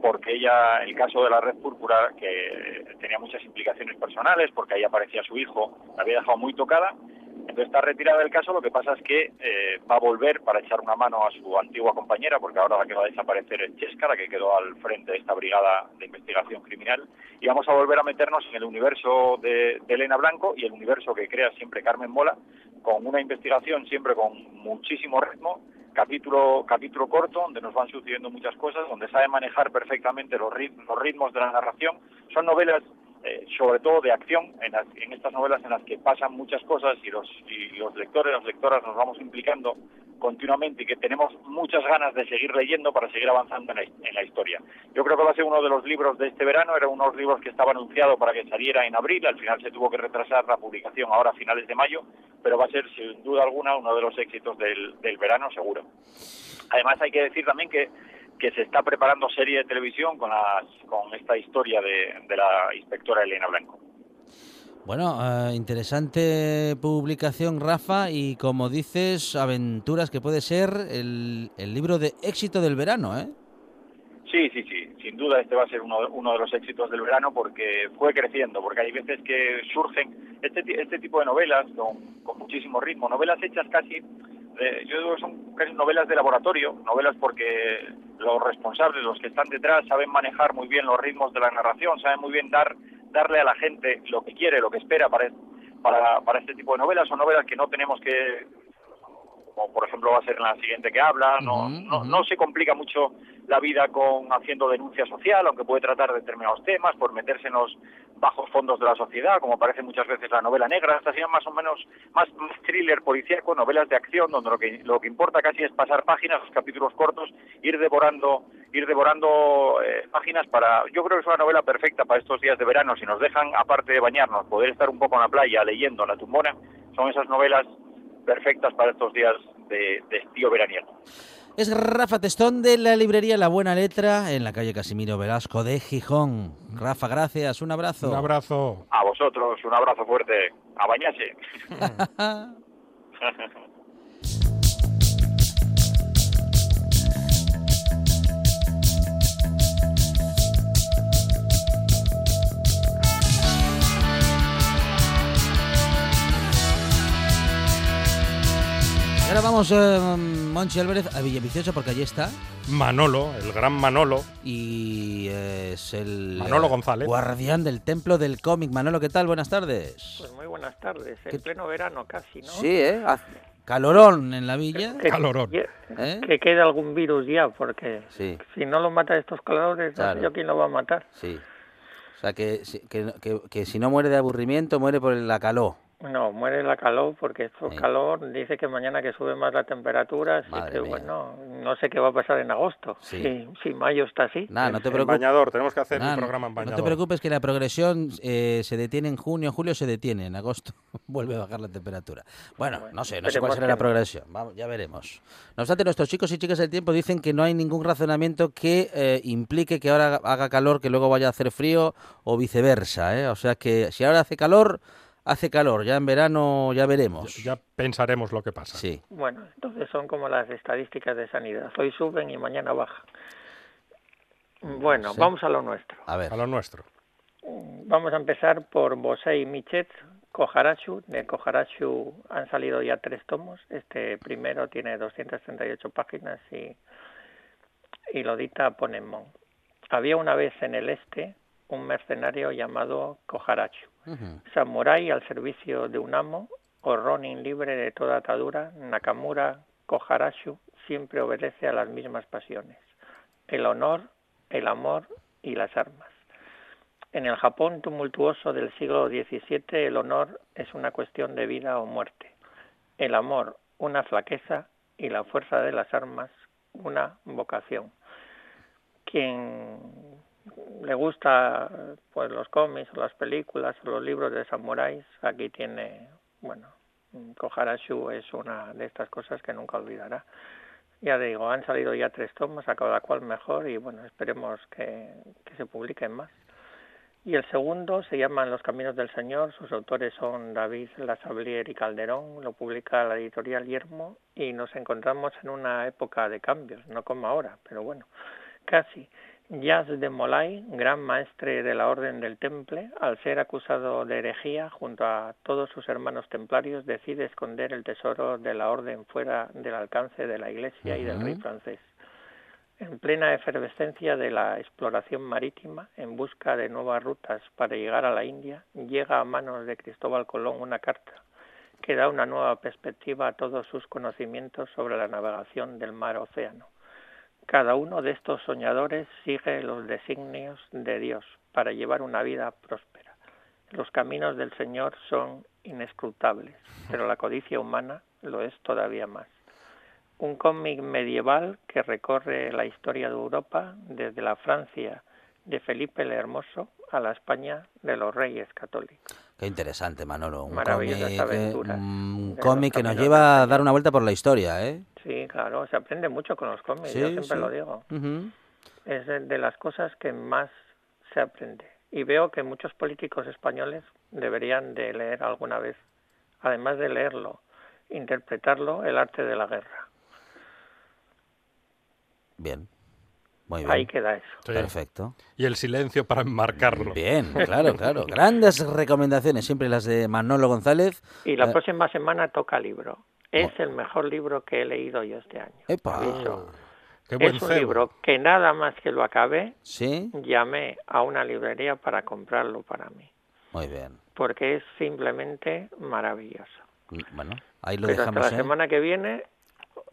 [SPEAKER 9] porque ella, el caso de la red púrpura, que tenía muchas implicaciones personales, porque ahí aparecía su hijo, la había dejado muy tocada, entonces está retirada del caso, lo que pasa es que eh, va a volver para echar una mano a su antigua compañera, porque ahora la que va a desaparecer es Chesca, la que quedó al frente de esta brigada de investigación criminal, y vamos a volver a meternos en el universo de, de Elena Blanco y el universo que crea siempre Carmen Mola, con una investigación siempre con muchísimo ritmo, capítulo capítulo corto donde nos van sucediendo muchas cosas, donde sabe manejar perfectamente los, rit- los ritmos de la narración. Son novelas eh, sobre todo de acción, en, las- en estas novelas en las que pasan muchas cosas y los, y los lectores, las lectoras nos vamos implicando continuamente y que tenemos muchas ganas de seguir leyendo para seguir avanzando en la, historia. Yo creo que va a ser uno de los libros de este verano, era uno de los libros que estaba anunciado para que saliera en abril, al final se tuvo que retrasar la publicación ahora a finales de mayo, pero va a ser sin duda alguna uno de los éxitos del verano seguro. Además hay que decir también que, que se está preparando serie de televisión con, las, con esta historia de, de la inspectora Elena Blanco.
[SPEAKER 2] Bueno, eh, interesante publicación, Rafa, y como dices, aventuras que puede ser el, el libro de éxito del verano, ¿eh?
[SPEAKER 9] Sí, sí, sí, sin duda este va a ser uno, uno de los éxitos del verano porque fue creciendo, porque hay veces que surgen este, este tipo de novelas con, con muchísimo ritmo, novelas hechas casi, eh, yo digo que son novelas de laboratorio, novelas porque los responsables, los que están detrás, saben manejar muy bien los ritmos de la narración, saben muy bien dar darle a la gente lo que quiere, lo que espera para, para, para este tipo de novelas, son novelas que no tenemos que como por ejemplo va a ser en la siguiente que habla, no, no, se complica mucho la vida con haciendo denuncia social, aunque puede tratar determinados temas por meterse en los bajos fondos de la sociedad, como parece muchas veces la novela negra, esta sería más o menos más, más thriller policíaco, novelas de acción, donde lo que, lo que importa casi es pasar páginas, los capítulos cortos, ir devorando, ir devorando eh, páginas para, yo creo que es una novela perfecta para estos días de verano, si nos dejan, aparte de bañarnos, poder estar un poco en la playa leyendo la tumbona, son esas novelas perfectas para estos días de, de estío veraniego.
[SPEAKER 2] Es Rafa Testón de la librería La Buena Letra en la calle Casimiro Velasco de Gijón. Rafa, gracias, un abrazo.
[SPEAKER 8] Un abrazo.
[SPEAKER 9] A vosotros, un abrazo fuerte, a bañarse. *laughs*
[SPEAKER 2] Y ahora vamos, eh, Monchi Álvarez, a Villaviciosa porque allí está.
[SPEAKER 8] Manolo, el gran Manolo.
[SPEAKER 2] Y es el
[SPEAKER 8] Manolo González.
[SPEAKER 2] guardián del templo del cómic. Manolo, ¿qué tal? Buenas tardes.
[SPEAKER 10] Pues muy buenas tardes, en pleno verano casi, ¿no?
[SPEAKER 2] Sí, ¿eh? Hace Calorón en la villa.
[SPEAKER 10] Que,
[SPEAKER 8] Calorón.
[SPEAKER 10] que-
[SPEAKER 2] ¿Eh?
[SPEAKER 10] que quede algún virus ya, porque
[SPEAKER 2] Sí,
[SPEAKER 10] si no lo mata estos calores, no
[SPEAKER 2] Claro.
[SPEAKER 10] sé yo quién lo va a matar.
[SPEAKER 2] sí. O sea, que, si- que, que- que si no muere de aburrimiento, muere por la calor.
[SPEAKER 10] No, muere la calor porque esto calor dice que mañana que sube más la temperatura, así
[SPEAKER 2] Madre
[SPEAKER 10] que
[SPEAKER 2] mía.
[SPEAKER 10] bueno, no sé qué va a pasar en agosto.
[SPEAKER 2] Sí.
[SPEAKER 10] Si, si mayo está así.
[SPEAKER 2] No te
[SPEAKER 8] En
[SPEAKER 2] preocupes.
[SPEAKER 8] bañador, tenemos que hacer
[SPEAKER 2] Nah,
[SPEAKER 8] un programa en
[SPEAKER 2] no
[SPEAKER 8] bañador.
[SPEAKER 2] te preocupes que la progresión eh, se detiene en junio, julio se detiene, en agosto *laughs* vuelve a bajar la temperatura. Bueno, no sé, no sé cuál será la
[SPEAKER 10] no.
[SPEAKER 2] progresión, vamos, ya veremos. No obstante, nuestros chicos y chicas del tiempo dicen que no hay ningún razonamiento que eh, implique que ahora haga calor, que luego vaya a hacer frío o viceversa, ¿eh? O sea que si ahora hace calor, hace calor, ya en verano ya veremos.
[SPEAKER 8] Ya pensaremos lo que pasa.
[SPEAKER 2] Sí.
[SPEAKER 10] Bueno, entonces son como las estadísticas de sanidad. Hoy suben y mañana bajan. Bueno,
[SPEAKER 2] Sí.
[SPEAKER 10] vamos a lo nuestro.
[SPEAKER 2] A ver.
[SPEAKER 8] A lo nuestro.
[SPEAKER 10] Vamos a empezar por Bosei Michet, Koharachu. De Koharachu han salido ya tres tomos. Este primero tiene 238 páginas y, y lo dita Ponemon. Había una vez en el este un mercenario llamado Samurai al servicio de un amo o Ronin libre de toda atadura, Nakamura Koharachu siempre obedece a las mismas pasiones, el honor, el amor y las armas. En el Japón tumultuoso del siglo XVII el honor es una cuestión de vida o muerte, el amor una flaqueza y la fuerza de las armas una vocación. Quien le gusta pues los cómics las películas los libros de samuráis, aquí tiene, bueno, Koharashu es una de estas cosas que nunca olvidará. Ya digo, han salido ya tres tomos, a cada cual mejor y bueno, esperemos que, que se publiquen más. Y el segundo se llama los caminos del Señor, sus autores son David Lasablier y Calderón, lo publica la editorial Yermo y nos encontramos en una época de cambios, no como ahora, pero bueno, casi. Jazz de Molay, gran maestre de la Orden del Temple, al ser acusado de herejía junto a todos sus hermanos templarios, decide esconder el tesoro de la Orden fuera del alcance de la Iglesia y del rey francés. En plena efervescencia de la exploración marítima, en busca de nuevas rutas para llegar a la India, llega a manos de Cristóbal Colón una carta que da una nueva perspectiva a todos sus conocimientos sobre la navegación del mar-océano. Cada uno de estos soñadores sigue los designios de Dios para llevar una vida próspera. Los caminos del Señor son inescrutables, pero la codicia humana lo es todavía más. Un cómic medieval que recorre la historia de Europa desde la Francia de Felipe el Hermoso a la España de los Reyes Católicos.
[SPEAKER 2] Qué interesante, Manolo. Un cómic, eh, cómic que nos lleva a dar una vuelta por la historia, ¿eh?
[SPEAKER 10] Sí, claro, se aprende mucho con los cómics,
[SPEAKER 2] Sí,
[SPEAKER 10] yo siempre
[SPEAKER 2] sí.
[SPEAKER 10] lo digo. Es de, de las cosas que más se aprende. Y veo que muchos políticos españoles deberían de leer alguna vez, además de leerlo, interpretarlo, el arte de la guerra.
[SPEAKER 2] Bien. Muy bien.
[SPEAKER 10] Ahí queda eso.
[SPEAKER 8] Sí.
[SPEAKER 2] Perfecto.
[SPEAKER 8] Y el silencio para enmarcarlo.
[SPEAKER 2] Bien, claro, claro. *laughs* Grandes recomendaciones, siempre las de Manolo González.
[SPEAKER 10] Y la
[SPEAKER 2] Eh,
[SPEAKER 10] próxima semana toca libro. Es el mejor libro que he leído yo este año.
[SPEAKER 2] Epa.
[SPEAKER 10] Aviso.
[SPEAKER 8] Qué buen
[SPEAKER 10] Es un
[SPEAKER 8] cebo.
[SPEAKER 10] libro que nada más que lo acabé,
[SPEAKER 2] Sí,
[SPEAKER 10] llamé a una librería para comprarlo para mí,
[SPEAKER 2] muy bien.
[SPEAKER 10] porque es simplemente maravilloso.
[SPEAKER 2] Mm, Bueno, ahí lo
[SPEAKER 10] Pero hasta
[SPEAKER 2] dejamos.
[SPEAKER 10] la
[SPEAKER 2] ¿eh?
[SPEAKER 10] semana que viene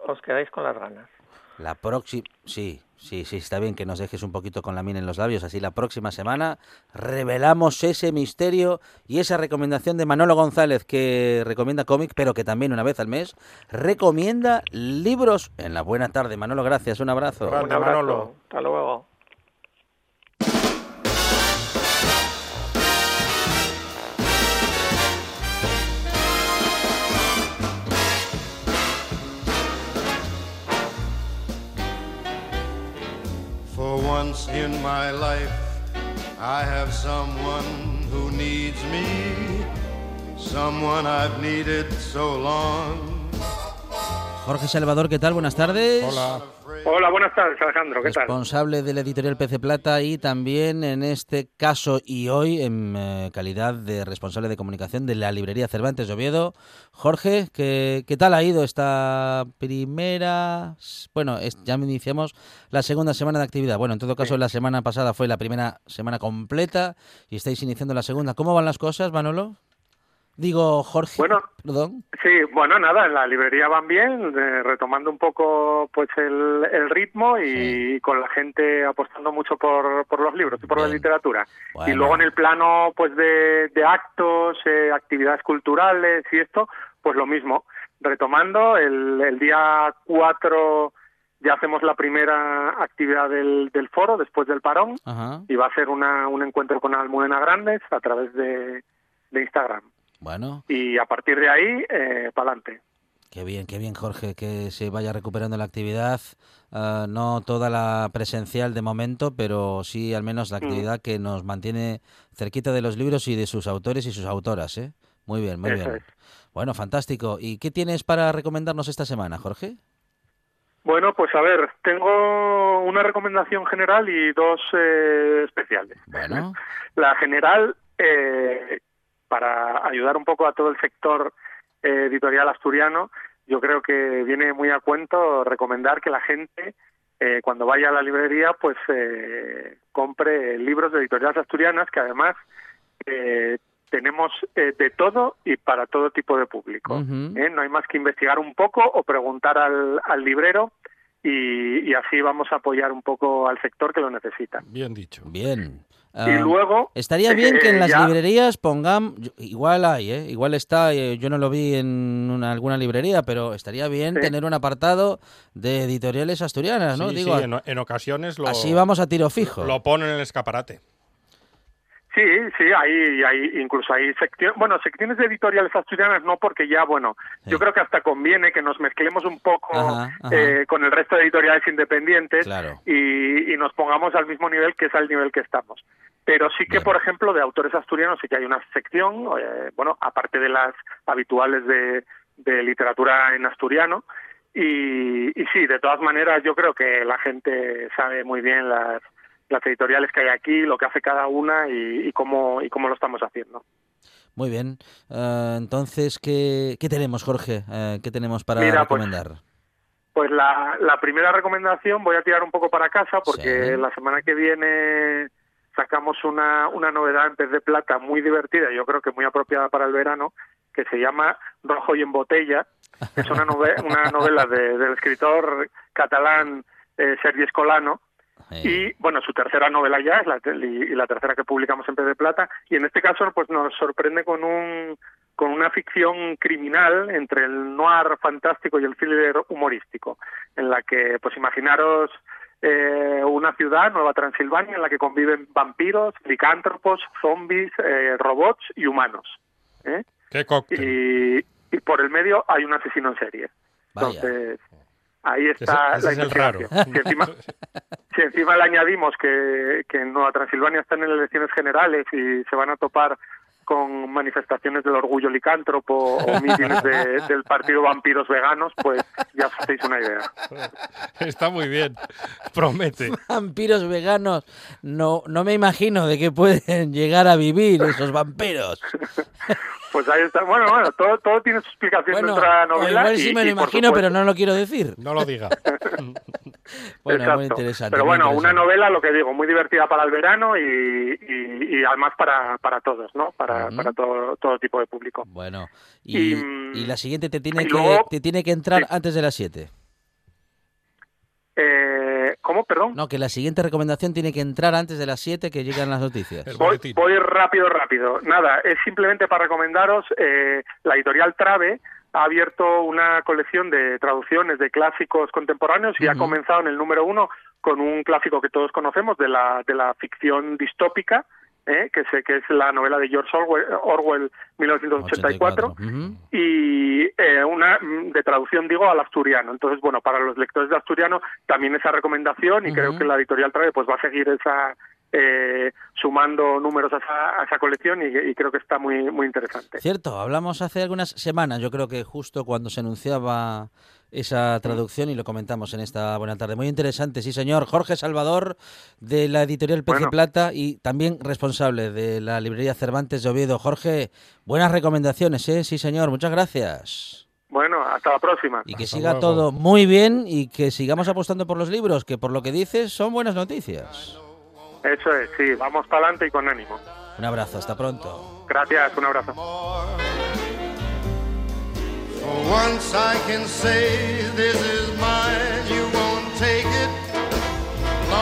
[SPEAKER 10] os quedáis con las ganas.
[SPEAKER 2] La próxima, sí, sí, sí, está bien que nos dejes un poquito con la mina en los labios, así la próxima semana revelamos ese misterio y esa recomendación de Manolo González que recomienda cómic, pero que también una vez al mes recomienda libros en la buena tarde. Manolo, gracias, un abrazo.
[SPEAKER 8] Grande,
[SPEAKER 10] Un abrazo.
[SPEAKER 8] Manolo.
[SPEAKER 10] Hasta luego.
[SPEAKER 1] Once in my life, I have someone who needs me, someone I've needed so long.
[SPEAKER 2] Jorge Salvador, ¿qué tal? Buenas tardes.
[SPEAKER 8] Hola.
[SPEAKER 10] Hola, buenas tardes, Alejandro. ¿Qué tal?
[SPEAKER 2] Responsable de la editorial PC Plata y también en este caso y hoy en eh, calidad de responsable de comunicación de la librería Cervantes de Oviedo. Jorge, ¿qué, qué tal ha ido esta primera? Bueno, es- ya iniciamos la segunda semana de actividad. Bueno, en todo caso, la semana pasada fue la primera semana completa y estáis iniciando la segunda. ¿Cómo van las cosas, Manolo? Digo, Jorge.
[SPEAKER 11] Bueno,
[SPEAKER 2] perdón.
[SPEAKER 11] Sí, bueno, nada, en la librería van bien, eh, retomando un poco pues el, el ritmo y con la gente apostando mucho por, por los libros y por la literatura. Y luego en el plano pues de, de actos, eh, actividades culturales y esto, pues lo mismo. Retomando, el, el día 4 ya hacemos la primera actividad del, del foro después del parón
[SPEAKER 2] Ajá.
[SPEAKER 11] y va a ser una, un encuentro con Almudena Grandes a través de, de Instagram.
[SPEAKER 2] Bueno,
[SPEAKER 11] Y a partir de ahí, eh, para adelante.
[SPEAKER 2] qué bien, qué bien, Jorge, que se vaya recuperando la actividad. Ah, no toda la presencial de momento, pero sí al menos la
[SPEAKER 11] Mm.
[SPEAKER 2] actividad que nos mantiene cerquita de los libros y de sus autores y sus autoras, ¿eh? Muy bien, muy
[SPEAKER 11] Eso
[SPEAKER 2] bien.
[SPEAKER 11] es.
[SPEAKER 2] Bueno, fantástico. ¿Y qué tienes para recomendarnos esta semana, Jorge?
[SPEAKER 11] Bueno, pues a ver, tengo una recomendación general y dos eh, especiales.
[SPEAKER 2] Bueno. *laughs*
[SPEAKER 11] La general, eh, para ayudar un poco a todo el sector eh, editorial asturiano, yo creo que viene muy a cuento recomendar que la gente, eh, cuando vaya a la librería, pues eh, compre libros de editoriales asturianas, que además eh, tenemos eh, de todo y para todo tipo de público. ¿eh? No hay más que investigar un poco o preguntar al, al librero y, y así vamos a apoyar un poco al sector que lo necesita.
[SPEAKER 8] Bien dicho.
[SPEAKER 2] Bien.
[SPEAKER 11] Y
[SPEAKER 2] Ah,
[SPEAKER 11] luego...
[SPEAKER 2] Estaría bien que en
[SPEAKER 11] eh,
[SPEAKER 2] las
[SPEAKER 11] ya-
[SPEAKER 2] librerías pongan, igual hay, ¿eh? igual está, eh, yo no lo vi en una- alguna librería, pero estaría bien
[SPEAKER 11] Sí.
[SPEAKER 2] tener un apartado de editoriales asturianas, ¿no?
[SPEAKER 8] Sí,
[SPEAKER 2] Digo,
[SPEAKER 8] sí, en, en ocasiones lo,
[SPEAKER 2] así vamos a tiro fijo.
[SPEAKER 8] lo ponen en el escaparate.
[SPEAKER 11] Sí, sí, hay, hay incluso hay secciones, bueno, secciones de editoriales asturianas no porque ya, bueno, yo creo que hasta conviene que nos mezclemos un poco
[SPEAKER 2] Ajá, ajá.
[SPEAKER 11] eh, con el resto de editoriales independientes
[SPEAKER 2] Claro.
[SPEAKER 11] y, y nos pongamos al mismo nivel que es al nivel que estamos. Pero sí que, por ejemplo, de autores asturianos sí que hay una sección, eh, bueno, aparte de las habituales de, de literatura en asturiano, y, y sí, de todas maneras yo creo que la gente sabe muy bien las, las editoriales que hay aquí, lo que hace cada una y, y cómo y cómo lo estamos haciendo.
[SPEAKER 2] Muy bien. Ah, entonces, ¿qué, qué tenemos, Jorge? Eh, ¿Qué tenemos para
[SPEAKER 11] Mira, pues,
[SPEAKER 2] recomendar?
[SPEAKER 11] Pues la, la primera recomendación voy a tirar un poco para casa porque
[SPEAKER 2] Sí.
[SPEAKER 11] la semana que viene sacamos una, una novedad en pez de plata muy divertida, yo creo que muy apropiada para el verano, que se llama Rojo y en botella. Es una, nove- una novela de- del escritor catalán eh, Sergi Escolano, y bueno, su tercera novela ya es la, y y la tercera que publicamos en Pez de Plata y en este caso pues nos sorprende con un con una ficción criminal entre el noir fantástico y el thriller humorístico, en la que pues imaginaros eh, una ciudad, Nueva Transilvania, en la que conviven vampiros, licántropos, zombies, eh, robots y humanos. ¿eh?
[SPEAKER 8] Qué cóctel.
[SPEAKER 11] Y, y por el medio hay un asesino en serie.
[SPEAKER 2] Vaya.
[SPEAKER 11] Entonces, ahí está
[SPEAKER 8] Ese- ese
[SPEAKER 11] la
[SPEAKER 8] es raro.
[SPEAKER 11] Si encima, *laughs* si encima le añadimos que, que en Nueva Transilvania están en elecciones generales y se van a topar con manifestaciones del orgullo licántropo o *laughs* mítines de- del partido Vampiros Veganos, pues ya os hacéis una idea.
[SPEAKER 8] Está muy bien. Promete. *laughs*
[SPEAKER 2] Vampiros veganos. No, no me imagino de qué pueden llegar a vivir esos vampiros. *laughs*
[SPEAKER 11] Pues ahí está. Bueno, bueno, todo, todo tiene su explicación
[SPEAKER 2] Bueno,
[SPEAKER 11] en nuestra novela.
[SPEAKER 2] igual sí
[SPEAKER 11] y-
[SPEAKER 2] me lo imagino, pero no lo quiero decir.
[SPEAKER 8] No lo diga.
[SPEAKER 2] Bueno,
[SPEAKER 11] Exacto.
[SPEAKER 2] muy interesante.
[SPEAKER 11] Pero bueno, una novela, lo que digo, muy divertida para el verano y, y, y además para, para todos, ¿no? Para, Para todo, todo tipo de público.
[SPEAKER 2] Bueno, y,
[SPEAKER 11] Y,
[SPEAKER 2] y la siguiente te tiene, que,
[SPEAKER 11] luego-
[SPEAKER 2] te tiene que entrar
[SPEAKER 11] Sí.
[SPEAKER 2] antes de las 7.
[SPEAKER 11] Eh, ¿Cómo? Perdón.
[SPEAKER 2] No, que la siguiente recomendación tiene que entrar antes de las 7 que llegan las noticias.
[SPEAKER 11] Voy, voy rápido, rápido. Nada, es simplemente para recomendaros, eh, la editorial Trave ha abierto una colección de traducciones de clásicos contemporáneos y ha comenzado en el número uno con un clásico que todos conocemos de la, de la ficción distópica, eh, que, sé que es la novela de George Orwell, Orwell 1984
[SPEAKER 2] Ujú.
[SPEAKER 11] y eh, una mm, de traducción digo al asturiano. Entonces bueno para los lectores de asturiano también esa recomendación y creo que la editorial Trave pues va a seguir esa eh, sumando números a esa, a esa colección y, y creo que está muy muy interesante.
[SPEAKER 2] Cierto, hablamos hace algunas semanas, yo creo que justo cuando se anunciaba esa traducción y lo comentamos en esta buena tarde. Muy interesante, sí señor. Jorge Salvador de la editorial Pez
[SPEAKER 11] Bueno.
[SPEAKER 2] Plata y también responsable de la librería Cervantes de Oviedo. Jorge, buenas recomendaciones, ¿eh? Sí señor, muchas gracias.
[SPEAKER 11] bueno hasta la próxima
[SPEAKER 2] Y que
[SPEAKER 8] Hasta
[SPEAKER 2] siga
[SPEAKER 8] luego.
[SPEAKER 2] todo muy bien y que sigamos apostando por los libros, que por lo que dices son buenas noticias.
[SPEAKER 11] eso es sí vamos para adelante y con ánimo
[SPEAKER 2] Un abrazo, hasta pronto.
[SPEAKER 11] gracias un abrazo
[SPEAKER 1] For once I can say this is mine, you won't take it.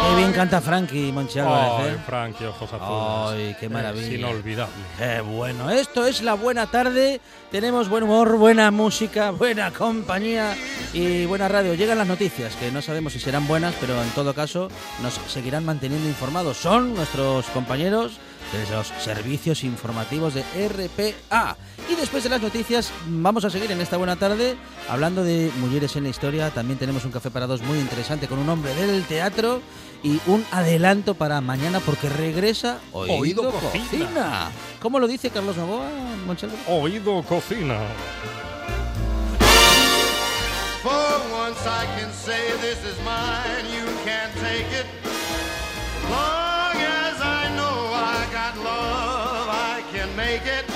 [SPEAKER 2] Qué bien canta Frankie Monchi Álvarez,
[SPEAKER 8] Ay,
[SPEAKER 2] ¿eh?
[SPEAKER 8] Frankie, ojos azules.
[SPEAKER 2] Ay, qué maravilla.
[SPEAKER 8] Es inolvidable.
[SPEAKER 2] Qué bueno. Esto es la buena tarde. Tenemos buen humor, buena música, buena compañía y buena radio. Llegan las noticias, que no sabemos si serán buenas, pero en todo caso nos seguirán manteniendo informados. Son nuestros compañeros de los servicios informativos de RPA. Y después de las noticias vamos a seguir en esta buena tarde hablando de mujeres en la historia. También tenemos un café para dos muy interesante con un hombre del teatro y un adelanto para mañana porque regresa Oído,
[SPEAKER 8] Oído
[SPEAKER 2] Cocina.
[SPEAKER 8] Cocina.
[SPEAKER 2] ¿Cómo lo dice Carlos Novoa, Monchalo?
[SPEAKER 8] Oído Cocina.
[SPEAKER 1] For once I can say this is mine, you can't take it. Long take it.